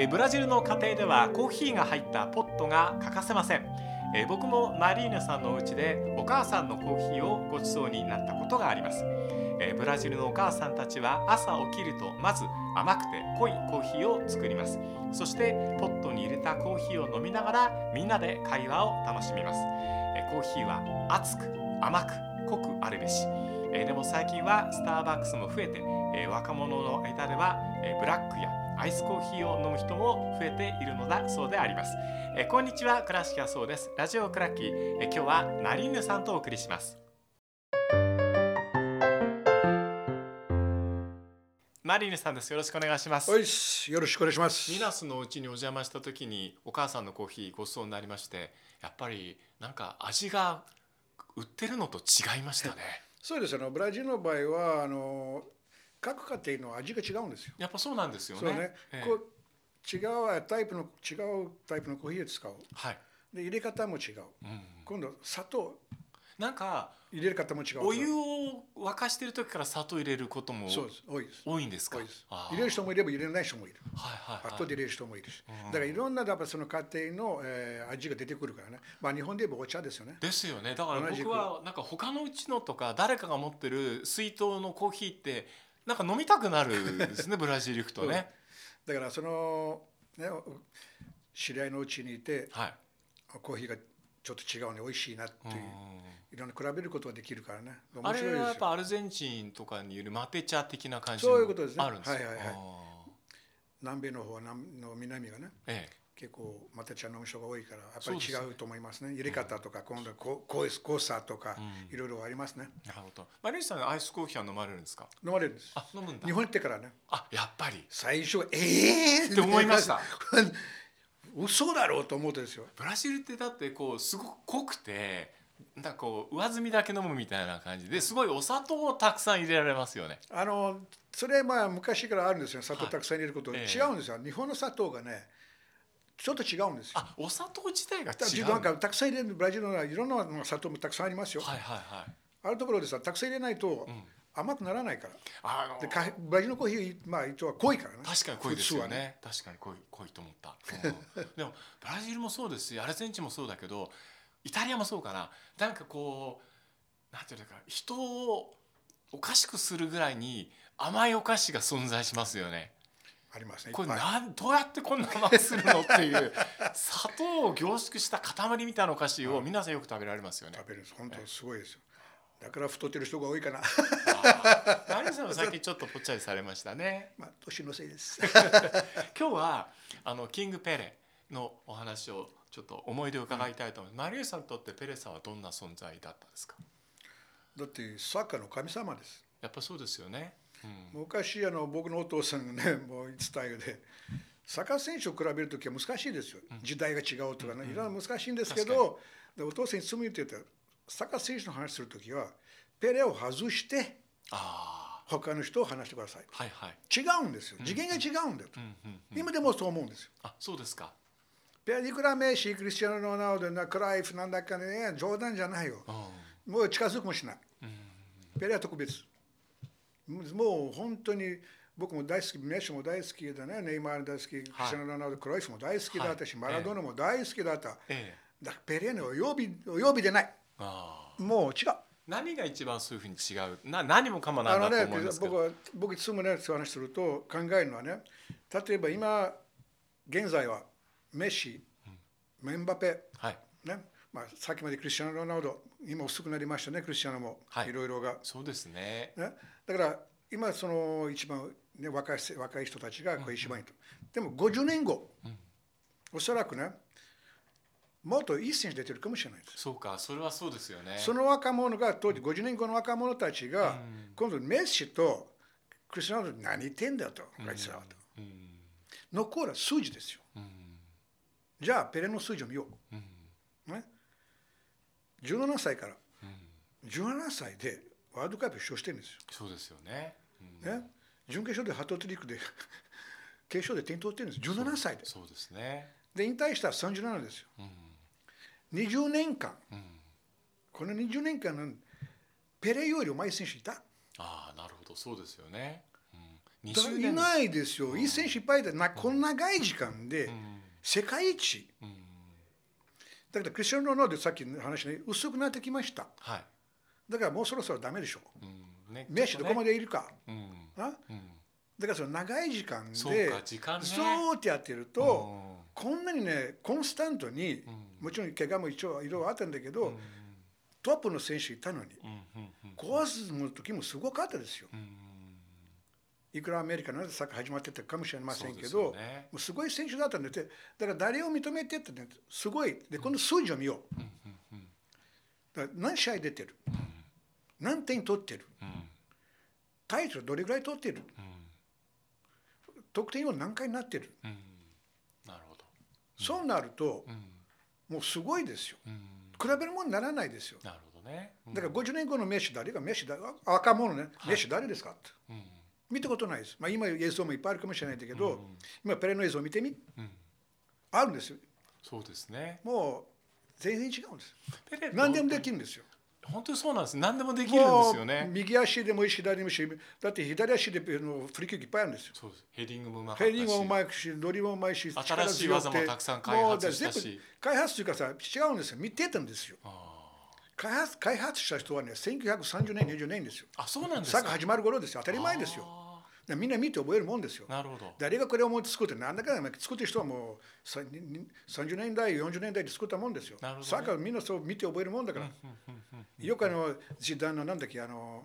えブラジルの家庭ではコーヒーが入ったポットが欠かせません。え僕もマリーヌさんのお家でお母さんのコーヒーをごちそうになったことがあります。えブラジルのお母さんたちは朝起きるとまず甘くて濃いコーヒーを作ります。そしてポットに入れたコーヒーを飲みながらみんなで会話を楽しみます。えコーヒーは熱く甘く濃くあるべし。えでも最近はスターバックスも増えてえ若者の間ではえブラックやアイスコーヒーを飲む人も増えているのだそうでありますえこんにちは倉敷はそうですラジオクラッキーえ今日はナリーヌさんとお送りしますマリーヌさんです。よろしくお願いします。おいし、よろしくお願いします。ミナスのお家にお邪魔した時にお母さんのコーヒーごちそうになりまして、やっぱりなんか味が売ってるのと違いましたね。そうですあのブラジルの場合はあの各家庭の味が違うんですよ。やっぱそうなんですよね。そうね。ええこう違うタイプの違うタイプのコーヒーを使う。はい。で入れ方も違う。うん、今度砂糖なんか入れ方も違う。お湯を沸かしてる時から砂糖入れることもそうです多いです。多いんですか？す入れる人もいれば入れない人もいる。はいはいはい。後で入れる人もいるし。うんだからいろんなやっぱその家庭の、えー味が出てくるからね。まあ日本で言えばお茶ですよね。ですよねだから僕はなんか他のうちのとか誰かが持ってる水筒のコーヒーってなんか飲みたくなるんですね ブラジル行くとね。だからそのね知り合いのうちにいてはい。コーヒーがちょっと違うね美味しいなっていう。うんいろんな比べることができるからね。あ面白いですよ。れはやっぱアルゼンチンとかにいるマテ茶的な感じそういうことですね。はいはいはいあ南米の方南の南がね、ーええ、結構また茶飲む人が多いから、やっぱり違うと思いますね。入れ方とか、今度はこうコースコーサーとか、うんいろいろありますね。なるほど。マリーさんアイスコーヒーは飲まれるんですか？飲まれるんです。あ、飲むんだ日。本行ってからね、あ、やっぱり。最初ええー、って思いました。嘘だろうと思ってですよ。ブラジルってだってこうすごく濃くて。なんかこう上澄みだけ飲むみたいな感じですごいお砂糖をたくさん入れられますよね。あのそれまあ昔からあるんですよ。砂糖はいたくさん入れること、ええ違うんですよ。日本の砂糖がね、ちょっと違うんですよ。あ、お砂糖自体がだ違う。なんかたくさん入れるブラジルのはいろんな砂糖もたくさんありますよ。はいはいはい。あるところでさたくさん入れないとん甘くならないから。あのでかブラジルのコーヒーまあ一応は濃いからね。確かに濃いですよ普通はね。確かに濃い濃いと思った。うんでもブラジルもそうですし、アルゼンチンもそうだけど、イタリアもそうかな。なんかこうなんていうのか人をおかしくするぐらいに甘いお菓子が存在しますよね。ありますね。これなんどうやってこんな甘くするのっていう 砂糖を凝縮した塊みたいなお菓子を皆さんよく食べられますよね。食べる。本当すごいですよ。だから太ってる人が多いかな。成さんは最近ちょっとぽっちゃりされましたね。まあ年のせいです。今日はあのキングペレのお話をちょっと思い出を伺いたいと思います。マリエさんにとってペレさんはどんな存在だったんですか？だってサッカーの神様です。やっぱそうですよね。うん、昔あの僕のお父さんがね もう言ってたようで。サッカー選手を比べるときは難しいですよ、時代が違うとかね、いろいろ難しいんですけど、でお父さんいつも言ってた、サッカー選手の話するときは、ペレを外して、あ他の人を話してください。あ、はいはい。違うんですよ、次元が違うんだよと、今でもそう思うんですよ。あ、そうですか。ペアいくらメッシ、クリスチャーノ・ロナウド、なクライフなんだかね、冗談じゃないよ。うもう近づくもしない。ペレは特別。もう本当に僕も大好き、メッシも大好きだね、ネイマール大好き、クリスチャロナウド、クライフも大好きだったし、はいマラドーナも大好きだった。ええ。だからペレにお呼び、お呼びでない。もう違う。何が一番そういうふうに違う？な何もかもなんだと思いますけど。僕は僕いつもねそういう話すると考えるのはね例えば今現在はメッシ、メンバペ、はい。ねまあ、さっきまでクリスチャーノ・ロナウド今薄くなりましたねクリスチャーノも、はい。い、ろいろが、そうですね。ね、だから今その一番、ね、若い若い人たちがこれ一番いいと、でも50年後、おそらくねもっといい選手出てるかもしれないです。そうか、それはそうですよね。その若者が当時50年後の若者たちが、今度メッシとクリスチャーノ・ロナウド何言ってんだよと、あいつらはと。うん。残るは数字ですよ。うん。じゃあペレの数字を見よう。ん。う。ね、17歳から。うん。17歳でワールドカップ出場してるんですそうですよね。うん。よ。ね、準決勝でハットトリックで 決勝で点取ってるんです17歳で。そうですね。で引退したら37ですよ。うん。20年間。うん。この20年間のペレよりうまい選手いた？ああ、なるほど、そうですよね。うん。いないですよ、いい選手いっぱいでなこんな長い時間で世界一、だからクリスチャン・ロナウドさっきの話ね薄くなってきました、はい。だからもうそろそろダメでしょ、う。ん。ね。メッシどこまで、でいるか、うん。あうん。だからその長い時間でそうっとやってると、こんなにねコンスタントに、もちろん怪我も一応いろいろあったんだけど、トップの選手いたのに、うん。うん。うん。壊すの時もすごかったですよ。うんいくらアメリカのサッカー始まってたかもしれませんけど、ね。もうすごい選手だったんで、だから誰を認めてってね、すごい。で、この数字を見よう。だから何試合出てる、何点取ってる、タイトルどれぐらい取ってる、得点は何回なってる？うん。なるほど。そうなると、うん。もうすごいですよ。うん。比べるものにならないですよ。なるほどね。うん。だから50年後のメッシ誰が？メッシ誰あ若者ね、メッシ誰ですかって。うん見たことないです。まあ、今映像もいっぱいあるかもしれないんだけど、今ペレの映像を見てみ、うんあるんですよ。そうですねもう全然違うんです。何でもできるんですよ。本当にそうなんです何でもできるんですよね右足でもいいし、左でもいいし、だって左足であのフリーキックいっぱいあるんですよ。そうですヘディングもうまかヘディングもうまいし、乗りもうまいし、新しい技もたくさん開発したし全部開発というかさ、違うんですよ。見てたんですよ。あ開発開発した人はね、1930年、20年ですよ。ーあそうなんですかサッカー始まる頃ですよ。当たり前ですよ。みんな見て覚えるもんですよー。なるほど誰がこれを思って作って、なんだかんだ作ってる人はもうさにに30年代、40年代で作ったもんですよ。なるほどねサッカーみんなそう見て覚えるもんだから。よくあの時代のなんだっけ、あの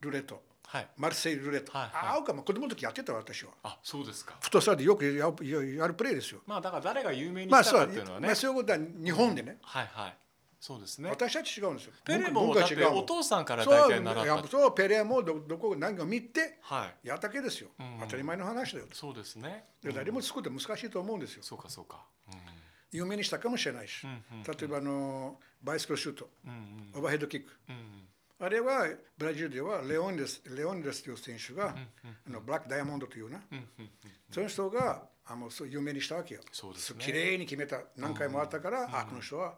ルーレット、はいマルセイユルーレット。はいはいああ、かも子供の時やってたわ私は。あそうですかフットサルでよくやるプレーですよ。まあだから誰が有名にまあそうしたかっていうのはねまあそういうことは日本でね。はいはいそうですね。私たち違うんですよ。ペレ文もお父さんから大体習った。やそうペレもどどこ何か見てはい。やったけですよ。当たり前の話だよ。そうですね。で誰も作って難しいと思うんですよ。そうかそうか。うん。有名にしたかもしれないし、例えばあのバイスクルシュート、オーバーヘッドキック、あれはブラジルではレオンデスレオンデスという選手が、あのブラックダイヤモンドというな、その人があのそう有名にしたわけよ。そうですね。綺麗に決めた。何回もあったから、あこの人は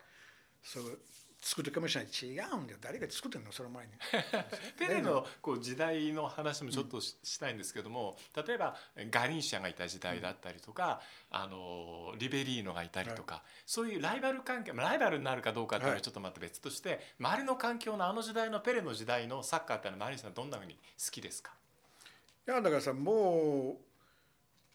そう作ってるかもしれない。違うんだよ。誰が作ってるの？その前に。ペレのこう時代の話もちょっとし,、したいんですけども例えばガリンシャがいた時代だったりとか、あのリベリーノがいたりとか、そういうライバル関係まあライバルになるかどうかっていうのはちょっとまた別として、周りの環境のあの時代のペレの時代のサッカーっていうのはマリンさんどんなふうに好きですか？いやだからさもう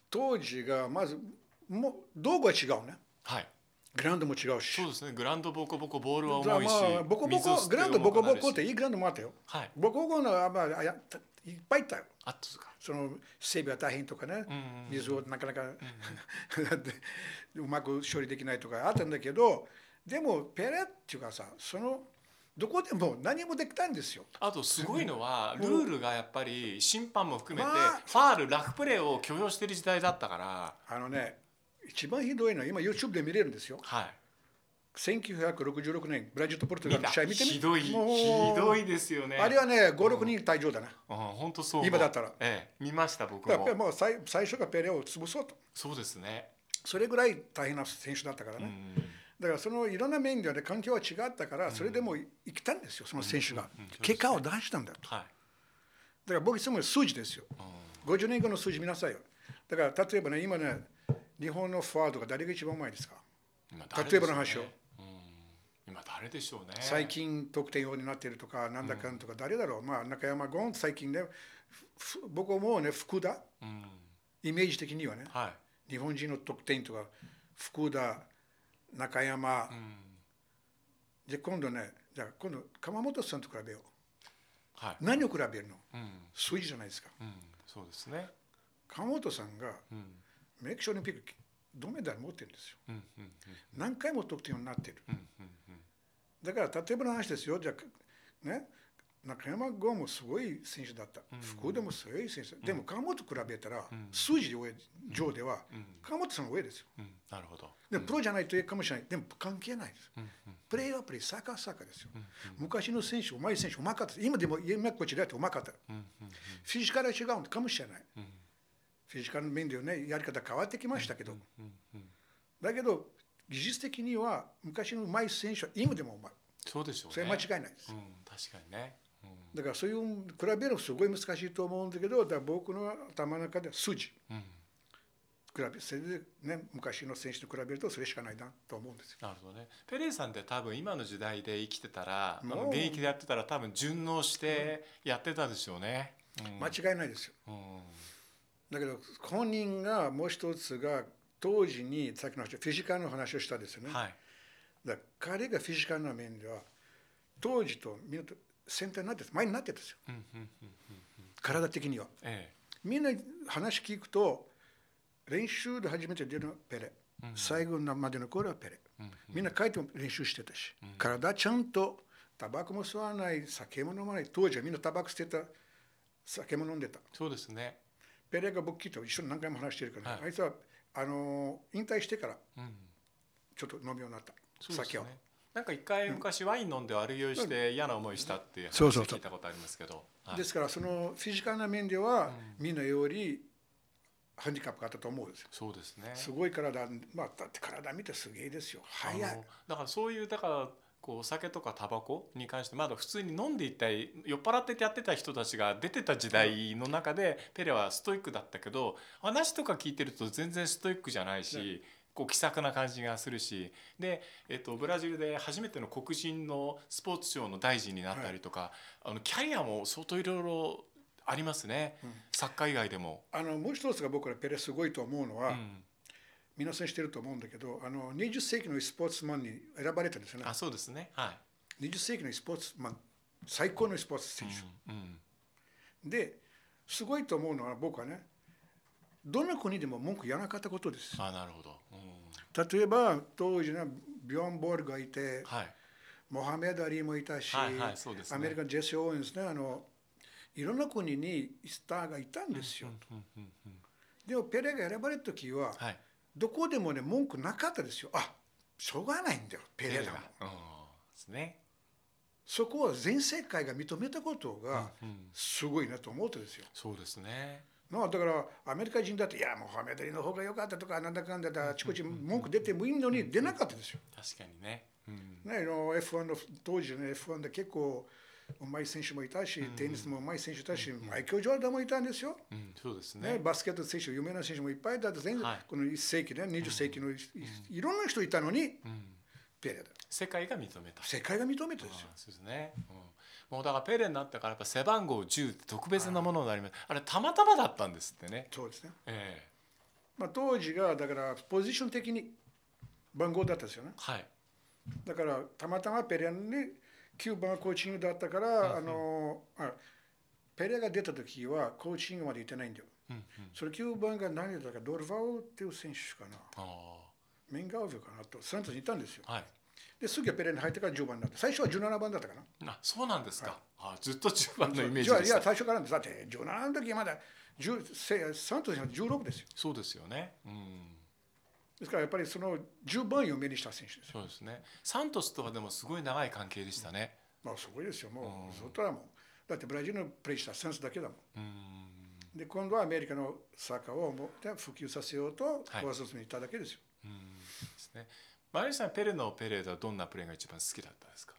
当時がまずもう道具は違うね。はいグラウンドも違うし。そうですね。グラウンドボコボコボールは重いし、まあボコボコグラウンドボコボコっていいグラウンドもあったよ。はい。ボコボコのはまああやたいっぱいいったよ。あったか。その整備は大変とかね、水をなかなか、うまく処理できないとかあったんだけどでもペレっていうかさそのどこでも何もできたんですよ。あとすごいのはルールがやっぱり審判も含めてまあファールラフプレーを許容している時代だったから。あのね一番ひどいのは今 YouTube で見れるんですよ。はい。1966年ブラジルとポルトガルの試合見てみ。ひどいひもう。どいですよね。あれはね56人退場だな。うん本当そう。今だったら。ええ見ました僕だからももう最最初がペレを潰そうと。そうですね。それぐらい大変な選手だったからね。うんだからそのいろんな面ではね環境は違ったからそれでも生きたんですよその選手が。結果を出したんだと。だはい。から僕いつも数字ですよ。50年後の数字見なさいよ。だから例えばね今ね日本のフォワードが誰が一番うまいですか？例えばの話を。今誰でしょうね。最近得点王になっているとかなんだかんとか誰だろう。まあ中山ゴン最近ねふ僕はもうね福田。うん。イメージ的にはね。はい。日本人の得点とか福田中山。うん。で今度ねじゃあ今度鎌本さんと比べよう。はい。何を比べるの？うん。数字じゃないですか。うん。そうですね。鎌本さんがうんメキシコオリンピック銅メダル持ってるんですよ。うんうん何回も得点王になってる。うんうんうん。だから例えばの話ですよ。じゃあね中山剛もすごい選手だった、福田もすごい選手でも川本と比べたら、数字上上では、川本さんの上ですよ。うん。なるほど。でプロじゃないといいかもしれない。でも関係ないです、プレーはプレーサッカーはサッカーですよ、昔の選手うまい選手うまかった。今でも今こちらってうまかった、フィジカルは違うのかもしれない、ジカルの面ではねやり方変わってきましたけど、だけど技術的には昔のうまい選手は今でもうまい。そうでしょうね。それは間違いないです、うん確かにね。うん。だからそういう比べるのすごい難しいと思うんだけどだから僕の頭の中では数字うん。比べそれで、ね、昔の選手と比べるとそれしかないなと思うんですよ。なるほどね。ペレーさんって多分今の時代で生きてたら、現役でやってたら多分順応してやってたでしょうね。うん。間違いないですよ。うんだけど本人がもう一つが当時にさっきの話フィジカルの話をしたんですよね。はい。だ彼がフィジカルな面では当時とみんなと先頭になってた前になってたんですようんうんうんうん体的には。えみんな話聞くと練習で初めて出るのはペレ、うん最後までの頃はペレ、え。うんみんな帰っても練習してたし、うん体ちゃんとタバコも吸わない酒も飲まない当時はみんなタバコ捨てた酒も飲んでたそうですね。ペレが僕聞いた一緒に何回も話してるから、はい。あいつはあの引退してからうん。ちょっと飲むようになった、そうです酒をね。なんか一回昔ワイン飲んで悪酔いして嫌な思いしたっていう話聞いたことありますけど。はい。ですからそのフィジカルな面では、みんなよりハンディカップがあったと思うんですよ。そうですね。すごい体、まあ、だって体見てすげえですよ。速い。だからそういうだからこうお酒とかタバコに関してまだ普通に飲んでいったり酔っ払ってやってた人たちが出てた時代の中でペレはストイックだったけど話とか聞いてると全然ストイックじゃないし。こう気さくな感じがするしで、えっと、ブラジルで初めての黒人のスポーツ庁の大臣になったりとか、あのキャリアも相当いろいろありますね、うんサッカー以外でも。あのもう一つが僕らペレすごいと思うのは、うん皆さん知ってると思うんだけどあの20世紀のスポーツマンに選ばれたんですよね。あそうですね。はい。20世紀のスポーツマン最高のスポーツ選手、うんうん。ですごいと思うのは僕はねどの国でも文句言わなかったことです。あなるほど、うん。例えば当時のビョンボールがいてはい。モハメド・アリーもいたし、はいはいそうですね。アメリカのジェス・オーエンスねあのいろんな国にスターがいたんですよ、うんうんうんうん。でもペレが選ばれた時ははいどこでもね文句なかったですよあしょうがないんだよペレだもですね。そこは全世界が認めたことがうんすごいなと思ったんですよ。そうですね。まあだからアメリカ人だっていやモハメドリの方が良かったとかなんだかんだだあちこち文句出てもいいのに出なかったですよ。確かにね。うんね、あの F1 の当時の F1 で結構うまい選手もいたし、テニスもうまい選手いたし、マイケル・ジョーダンもいたんですよ。うんそうですね、ね。バスケット選手、有名な選手もいっぱいだって、全然はいこの1世紀ね、20世紀のい,、いろんな人いたのに、うんペレだ。世界が認めた。世界が認めたんですよあ。そうですね。うんもうだからペレになったからやっぱ背番号10って特別なものになります。あれたまたまだったんですってね。そうですね。ええまあ、当時がだからポジション的に番号だったんですよね。はい。だからたまたまペレに9番はコーチングだったから、あのあペレが出た時はコーチングまで行ってないんだよ。うんうん。それ9番が何だかドルファウっていう選手かな。あメンガウベかなとサントスにいたんですよ。あはい。で、すぐペレに入ってから10番になって、最初は17番だったかな。あそうなんですか。あずっと10番のイメージじゃあいや。最初からですだって17の時まだ10せサントスには16ですよ。そうですよね。うん。ですからやっぱりその10番を目にした選手ですよ。そうですね。サントスとはでもすごい長い関係でしたね。まあすごいですよ、もうんう、ずっとだもん。だってブラジルのプレーしたセンスだけだもん。うん。で、今度はアメリカのサッカーをもって普及させようと、はいコアソスに行っただけですよ。うんですね。マリーさんペレのペレードはどんなプレーが一番好きだったですか？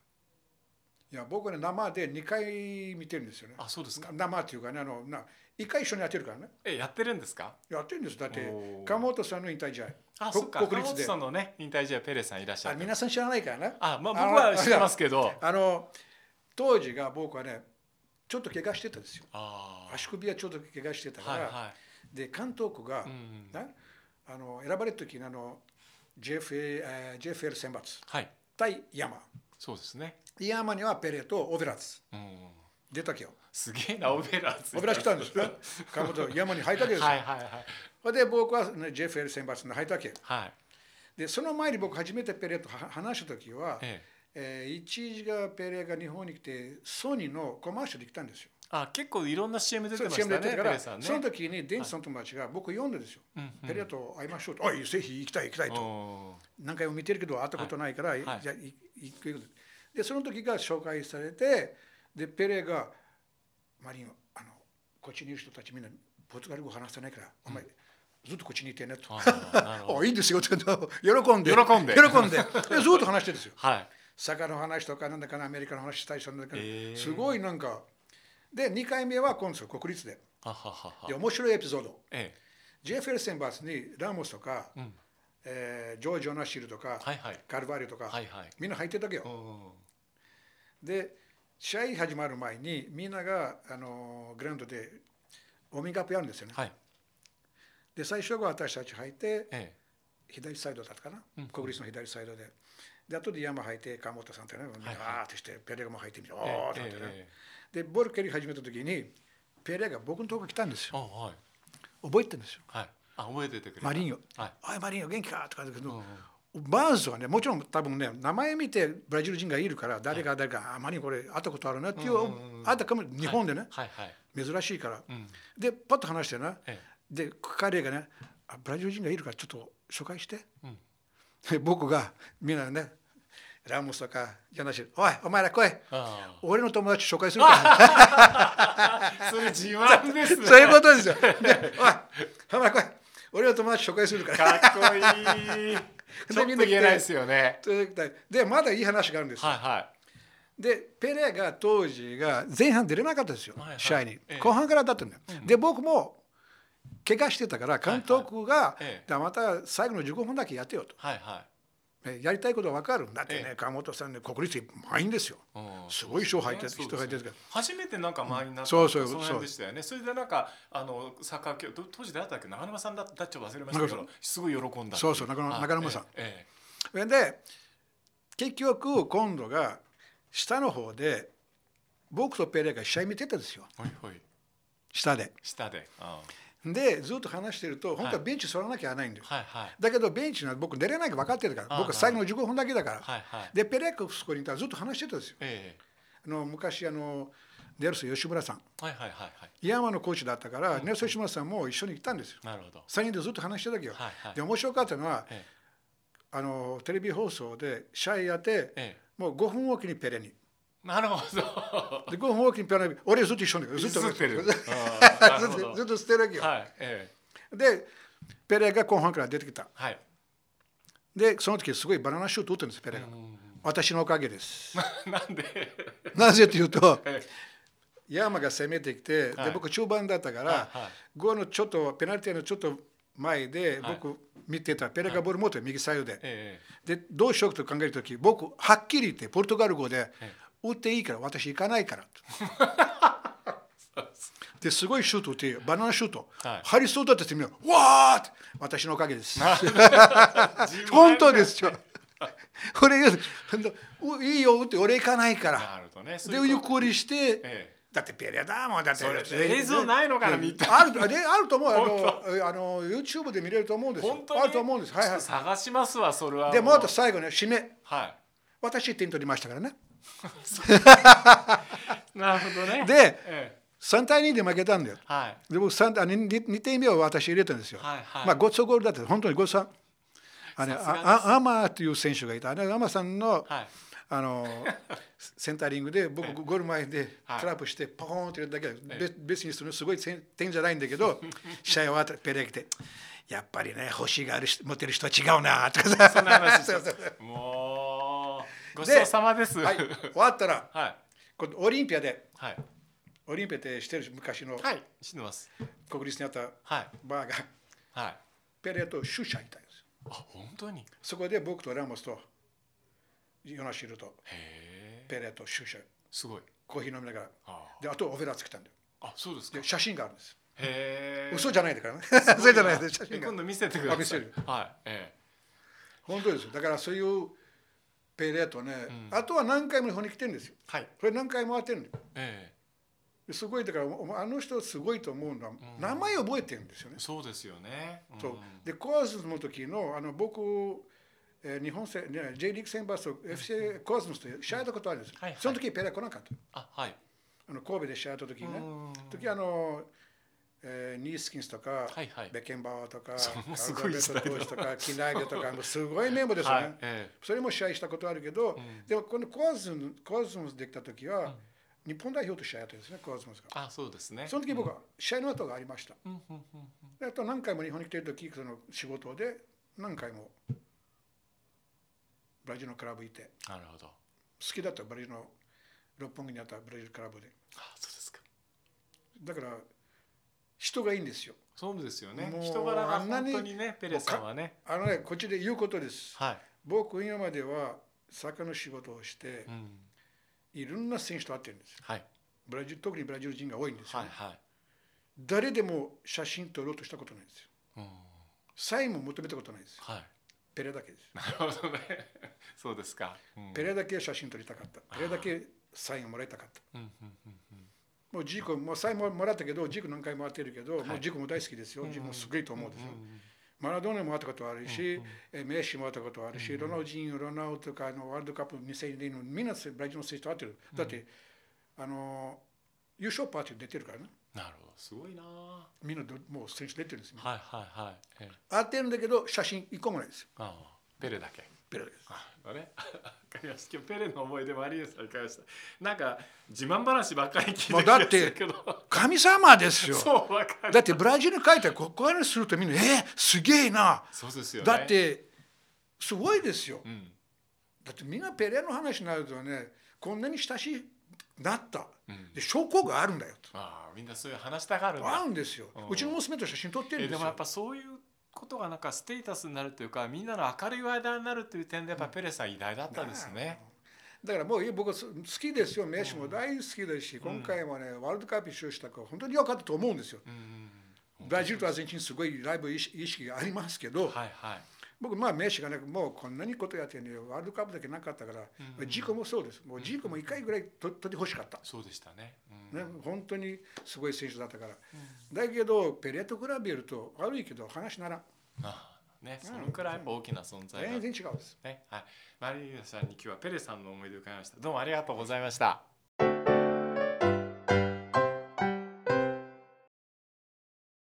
いや、僕はね、生で2回見てるんですよね。あそうですか。生っていうかね、あのな1回一緒にやってるからね。えやってるんですか？やってるんです。だって鎌本さんの引退試合。あ、こそっか。国立でのね引退試合ペレさんいらっしゃある。皆さん知らないからね。あ、まあ僕は知ってますけど。あの当時が僕はね、ちょっと怪我してたんですよ。あ足首はちょっと怪我してたあ。から、はいはで監督が、い。うん。ねあの選ばれた時にあの JFA、えー JFL 選抜はい。対山。そうですね。山にはペレとオベラズうん。出たけよ。すげえなオベラーズ。オベラズ来たんですね。鎌本山に入ったわけですよ。はいはいはい。で僕は、ね、JFL 選抜に入ったわけよ。はい。でその前に僕初めてペレとは話した時は、ええ。えー一時がペレが日本に来てソニーのコマーシャルで来たんですよ。あ、結構いろんな CM 出てましたね。から、ね。その時にデンさんの友達が僕読んでですよ。うんうんペレと会いましょうと。あ、ぜひ行きたい行きたいと。お何回も見てるけど会ったことないから、はいじゃ行くでその時が紹介されてでペレがマリンあのこっちにいる人たちみんなポルトガル語話せないから、お前ずっとこっちにいてねと。ーあ いいんですよって喜んで。喜んで。喜んで。でずっと話してるんですよ。はい。坂の話とかなんだかなアメリカの話したりしたんだけど、へー。すごいなんか。で2回目は今度国立で。で面白いエピソード。え JFL 選抜にラモスとか、えうん。えージョージ・オナシルとか、はいはい。カルバリオとか、はいはい。みんな入ってたわけよ、うんで試合始まる前にみんながあのグラウンドでウォーミングアップやるんですよね、はいで最初は私たち入ってえ左サイドだったかな、うん。国立の左サイドで。で後で山入って川本さんってねわーってしてペレがも入ってみておえーってなってね、えでボール蹴り始めた時にペレが僕のとこ来たんですあよ。はい。覚えてるんですよ。はい。あ覚えててくれた。マリンヨはい「おいマリンヨ元気か?」とかだけど、バーンズはねもちろん多分ね名前見てブラジル人がいるから誰か誰か、あマリンこれ会ったことあるなっていう、あったかも日本でね、はい。はい。珍しいから、うん。でパッと話してなえで彼がねあブラジル人がいるからちょっと紹介して、うん。で僕がみんなねラモスとかジャナシルおいお前ら来い。あ俺の友達紹介するから。あ それ自慢ですね。そういうことですよ。でおいお前来い。俺の友達紹介するから。かっこいい。ちょっと言えないですよね。でまだいい話があるんですよ、はいはでペレが当時が前半出れなかったですよ、はいはい。試合に、ええ。後半からだったんだよ、で僕も怪我してたから監督が、また最後の15分だけやってよと、はいはねやりたいことは分かるだってね、え川本さんね国立満員ですよ。いうん。すごい人入って人入ってる初めてなんか周りになったそうそうそう辺でしたよね。それでなんかあのサッカー教ど当時誰だっけ？長沼さんだったっちょっと忘れましたけどすごい喜んだそうそう中中沼さん。えそれで結局今度が下の方で僕とペレが試合見てたんですよ。えはいはい。下で。下で。あでずっと話してると本当はベンチ座らなきゃいけないんだよ、はいはい。だけどベンチの僕出れないか分かってるから。僕は最後の15分だけだから、はいはい。でペレがそこにいたらずっと話してたんですよ。えあの昔あのネルソン吉村さん。えはいはいはいはい。山のコーチだったから、ネルソン吉村さんも一緒に行ったんですよ。なるほど。3人でずっと話してたわけよ、はいはい。で面白かったのはえあのテレビ放送で試合やってええ。もう5分おきにペレに。えなるほど。で5分おきにペレに俺ずっと一緒にずっとずってる。ずっとずっと捨てるわけよ、はいえでペレが後半から出てきた。えはい。でその時すごいバナナシュート打ってるんですペレが、うん私のおかげです。なんで？なぜというと え山が攻めてきて、はい。で僕中盤だったから、はいはい。ゴールのちょっとペナルティーのちょっと前ではい。僕見てた、ペレがボール持ってる右サイドで、えでどうしようと考える時僕はっきり言ってポルトガル語でえ「打っていいから私行かないから」ですごいシュート打ってバナナシュート、はい。ハリソーだってみんな「わー!」って。私のおかげです。え 本当ですよ。俺が本当ういいよ打って俺行かないから。ねそうでゆっくりして、えだってペレだもんだって。それ映像ないのかな見たあるあると思う。あのあの YouTube で見れると思うんですよ。本当に？あると思うんです。はいはちょっと探しますわそれは。いでもあと最後ね締め。は私点取りましたからね。い なるほどね。でえ3対2で負けたんだよ。えはい。で僕3あ 2, 2点目を私入れたんですよ、はいはい。まあごちそうゴールだった。本当にごちそう。あのさすがです。ああアマーという選手がいた。あのアマさんのはい。あの センタリングで僕ええ。ゴール前ではい。クラップしてポーンってやるだけでえ別別にそのすごい点じゃないんだけど 試合終わったらペレが来てやっぱりね星がある人持ってる人は違うなとかさ。そんな話もうごちそうさまです。はい終わったらはい。今度オリンピアではい。オリンピアってしてる昔の。はい。知ってます。国立にあったはい。バーがはい。ペレとシュシャいたんですよ。あ本当に？へそこで僕とラモスとヨナシルとえ。ペレとシュシャすごい。コーヒー飲みながら。あであとオフェラつけたんだよ。あそうですか。で写真があるんです。へえ。嘘じゃないだからね。嘘じゃないです写真が。今度見せてください。はい。え。本当ですよ。だからそういうペレとね、うん。あとは何回も日本に来てるんですよ。えはい。これ何回も回ってるんだよ。えすごいだからおあの人すごいと思うのは、ん。名前覚えてるんですよね。え、そうですよね。ん。そう。でコアズムの時のあの僕、えー日本戦、ね、J リーグ選抜と FC コアズムと試合やったことあるんですよ、はいはい。その時ペレ来なかったあはい。あの神戸で試合やった時にね。うん。時あの、えーニースキンスとか、はいはい。ベッケンバーとかすごいアル時代だバベット投手とかキナイデとか もうすごいメンバーですよね、はいえそれも試合したことあるけど、ん。でもこのコアズムコアズムできた時は、日本代表と試合やったんですねコアズムが。えあそうですね。その時僕は試合の後がありました、あと何回も日本に来てる時その仕事で何回もブラジルのクラブいてなるほど。好きだったブラジルの六本木にあったブラジルクラブで。あそうですか。だから人がいいんですよ。そうですよね。人柄があんなに本当にねペレさんはね。あのねこっちで言うことです。はい、僕今まではサッカーの仕事をしてうん、いろんな選手と会ってるんですよ。はい。ブラジル特にブラジル人が多いんですよ、はいはい。誰でも写真撮ろうとしたことないんですよ。うん。サインも求めたことないですよ。はい。ペレだけです。なるほどね。そうですか、うん、ペレだけ写真撮りたかった。ペレだけサインをもらいたかった。うんうんうんうんもうジーコもうサインももらったけどジーコ何回も会ってるけど、はい。もうジーコも大好きですよ、ジーコもすごいと思うんですよ、マラドーナも会ったことあるし、うんうん。えメッシも会ったことあるし、ロナウジン、ロナウドとかあのワールドカップ2002年のみんなブラジルの選手と会ってる。だって、あの優勝パーティー出てるからね。なるほどすごいな。はみんなどもう選手出てるんですよ。いはいはい。ええ。会ってるんだけど写真一個もないですよ。ああペレだけペレです。あれ わかりました今日ペレの思い出したなんか自慢話ばっかり聞いてもうだって神様ですよ。そうわかるだってブラジルに帰ったらここからするとみんな、えー、すげえな。そうですよねだって、すごいですよ。うんだってみんなペレの話になるとね、こんなに親しいなった。うんで証拠があるんだよと。ああみんなそういう話したがるんあだるんですようん。うちの娘と写真撮ってるんですよ。えでもやっぱそういうことがなんかステータスになるというかみんなの明るい話題になるという点でやっぱペレさん偉大だったですね。だからもう僕は好きですよ、メッシも大好きですし、今回もね、ワールドカップ優勝したから本当に良かったと思うんですよ。ブラジルとアルゼンチンすごいライブ意識がありますけど、はいはい。僕まあメッシがねもうこんなにことやってねワールドカップだけなかったから、うんジーコもそうです。もうジーコも一回ぐらいと取ってほしかった。そうでしたね。うんね、本当にすごい選手だったから。だけどペレと比べると悪いけど話ならああねそのくらい大きな存在だ全然違うんです。ねはい。マリーナさんに今日はペレさんの思い出を伺いました。どうもありがとうございました。